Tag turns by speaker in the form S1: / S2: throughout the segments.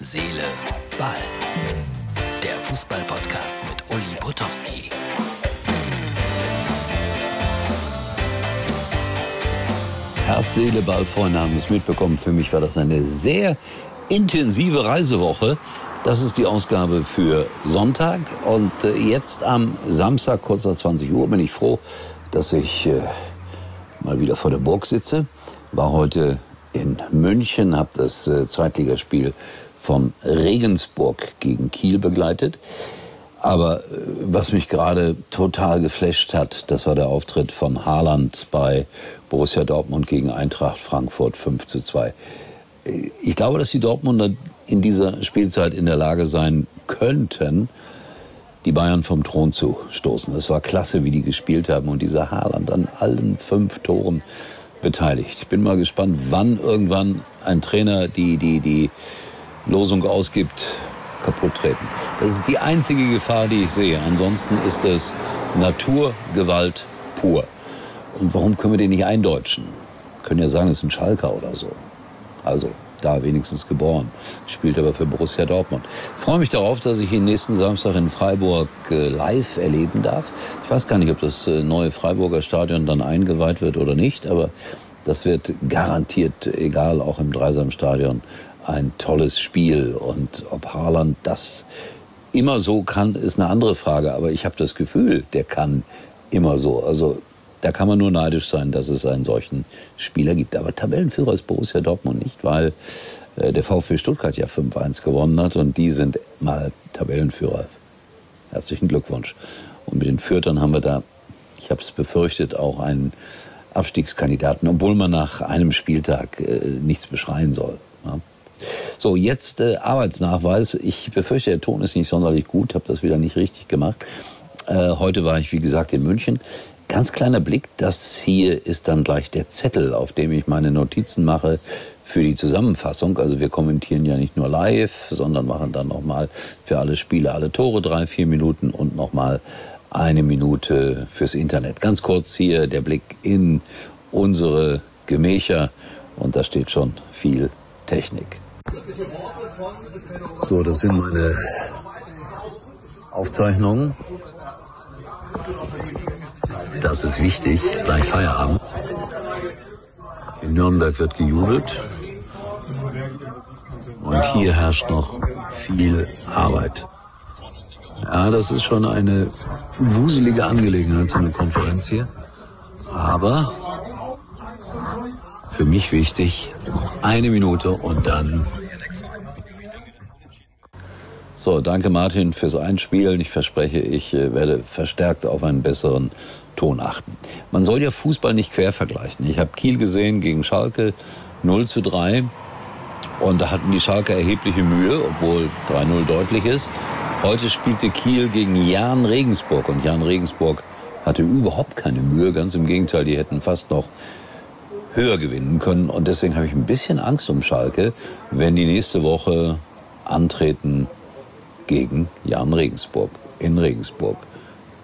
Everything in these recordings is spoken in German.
S1: Seele, Ball. Der Fußball-Podcast mit Uli Potowski.
S2: Herz, Seele, Ball, Freunde haben es mitbekommen. Für mich war das eine sehr intensive Reisewoche. Das ist die Ausgabe für Sonntag. Und äh, jetzt am Samstag, kurz nach 20 Uhr, bin ich froh, dass ich äh, mal wieder vor der Burg sitze. War heute in München, habe das äh, Zweitligaspiel von Regensburg gegen Kiel begleitet. Aber äh, was mich gerade total geflasht hat, das war der Auftritt von Haaland bei Borussia Dortmund gegen Eintracht Frankfurt 5 zu 2. Äh, ich glaube, dass die Dortmunder in dieser Spielzeit in der Lage sein könnten, die Bayern vom Thron zu stoßen. Es war klasse, wie die gespielt haben und dieser Haaland an allen fünf Toren beteiligt. Ich bin mal gespannt, wann irgendwann ein Trainer die, die, die Losung ausgibt, kaputt treten. Das ist die einzige Gefahr, die ich sehe. Ansonsten ist es Naturgewalt pur. Und warum können wir den nicht eindeutschen? Wir können ja sagen, es ist ein Schalker oder so. Also da wenigstens geboren, spielt aber für Borussia Dortmund. Ich freue mich darauf, dass ich ihn nächsten Samstag in Freiburg äh, live erleben darf. Ich weiß gar nicht, ob das äh, neue Freiburger Stadion dann eingeweiht wird oder nicht, aber das wird garantiert, egal, auch im Dreisamstadion, ein tolles Spiel. Und ob Haaland das immer so kann, ist eine andere Frage. Aber ich habe das Gefühl, der kann immer so. Also da kann man nur neidisch sein, dass es einen solchen Spieler gibt. Aber Tabellenführer ist Borussia Dortmund nicht, weil äh, der VfB Stuttgart ja 5-1 gewonnen hat und die sind mal Tabellenführer. Herzlichen Glückwunsch. Und mit den Fürtern haben wir da, ich habe es befürchtet, auch einen Abstiegskandidaten, obwohl man nach einem Spieltag äh, nichts beschreien soll. Ja. So, jetzt äh, Arbeitsnachweis. Ich befürchte, der Ton ist nicht sonderlich gut, habe das wieder nicht richtig gemacht. Äh, heute war ich, wie gesagt, in München. Ganz kleiner Blick, das hier ist dann gleich der Zettel, auf dem ich meine Notizen mache für die Zusammenfassung. Also wir kommentieren ja nicht nur live, sondern machen dann nochmal für alle Spiele, alle Tore drei, vier Minuten und nochmal eine Minute fürs Internet. Ganz kurz hier der Blick in unsere Gemächer und da steht schon viel Technik. So, das sind meine Aufzeichnungen. Das ist wichtig, gleich Feierabend. In Nürnberg wird gejubelt. Und hier herrscht noch viel Arbeit. Ja, das ist schon eine wuselige Angelegenheit, so eine Konferenz hier. Aber für mich wichtig, eine Minute und dann. So, danke Martin fürs Einspielen. Ich verspreche, ich äh, werde verstärkt auf einen besseren Ton achten. Man soll ja Fußball nicht quer vergleichen. Ich habe Kiel gesehen gegen Schalke 0 zu 3. Und da hatten die Schalke erhebliche Mühe, obwohl 3-0 deutlich ist. Heute spielte Kiel gegen Jan Regensburg und Jan Regensburg hatte überhaupt keine Mühe, ganz im Gegenteil, die hätten fast noch höher gewinnen können und deswegen habe ich ein bisschen Angst um Schalke, wenn die nächste Woche antreten gegen Jan Regensburg in Regensburg.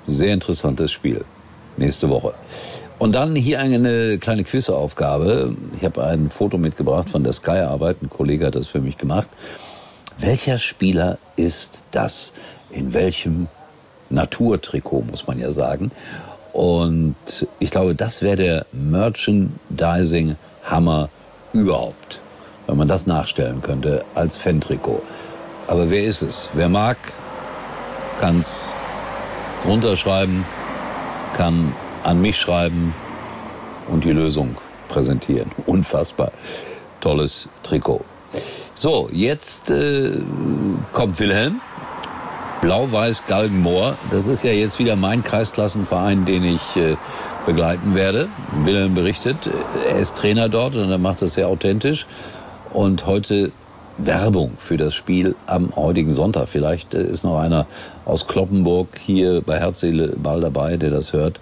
S2: Sehr interessantes Spiel nächste Woche. Und dann hier eine kleine Quizaufgabe. Ich habe ein Foto mitgebracht von der Sky-Arbeit. Ein Kollege hat das für mich gemacht. Welcher Spieler ist das? In welchem Naturtrikot, muss man ja sagen. Und ich glaube, das wäre der Merchandising-Hammer überhaupt, wenn man das nachstellen könnte als Fan-Trikot. Aber wer ist es? Wer mag, kann es runterschreiben, kann an mich schreiben und die Lösung präsentieren. Unfassbar tolles Trikot. So, jetzt äh, kommt Wilhelm. Blau-Weiß Galgenmoor. Das ist ja jetzt wieder mein Kreisklassenverein, den ich äh, begleiten werde. Wilhelm berichtet, er ist Trainer dort und er macht das sehr authentisch. Und heute Werbung für das Spiel am heutigen Sonntag. Vielleicht äh, ist noch einer aus Kloppenburg hier bei Herzseele Ball dabei, der das hört.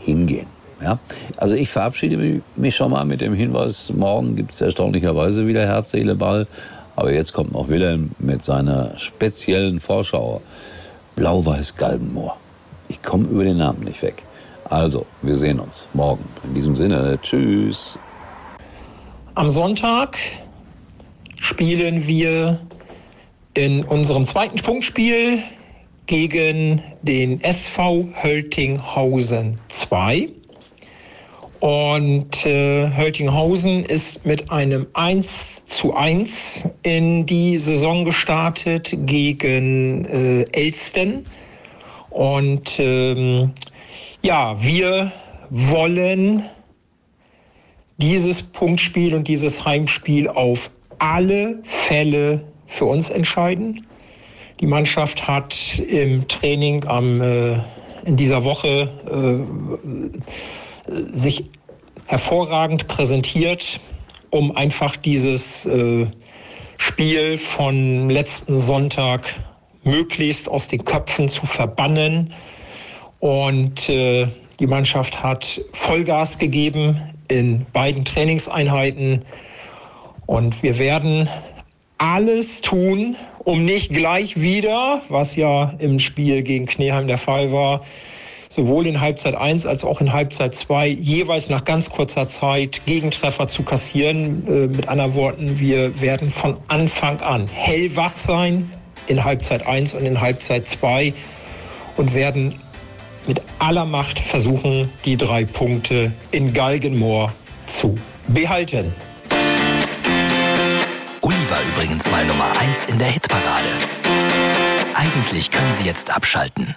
S2: Hingehen. Ja? Also ich verabschiede mich schon mal mit dem Hinweis, morgen gibt es erstaunlicherweise wieder Herz, Seele, Ball. Aber jetzt kommt noch Wilhelm mit seiner speziellen Vorschau. Blau-Weiß Galgenmoor. Ich komme über den Namen nicht weg. Also, wir sehen uns morgen. In diesem Sinne, tschüss.
S3: Am Sonntag spielen wir in unserem zweiten Punktspiel gegen den SV Höltinghausen 2. Und äh, Höltinghausen ist mit einem 1 zu 1 in die Saison gestartet gegen äh, Elsten. Und ähm, ja, wir wollen dieses Punktspiel und dieses Heimspiel auf alle Fälle für uns entscheiden. Die Mannschaft hat im Training am, äh, in dieser Woche äh, sich hervorragend präsentiert, um einfach dieses äh, Spiel von letzten Sonntag möglichst aus den Köpfen zu verbannen. Und äh, die Mannschaft hat Vollgas gegeben in beiden Trainingseinheiten. Und wir werden alles tun, um nicht gleich wieder, was ja im Spiel gegen Kneheim der Fall war, sowohl in Halbzeit 1 als auch in Halbzeit 2 jeweils nach ganz kurzer Zeit Gegentreffer zu kassieren. Äh, mit anderen Worten, wir werden von Anfang an hellwach sein in Halbzeit 1 und in Halbzeit 2 und werden mit aller Macht versuchen, die drei Punkte in Galgenmoor zu behalten.
S1: Uli war übrigens mal Nummer 1 in der Hitparade. Eigentlich können Sie jetzt abschalten.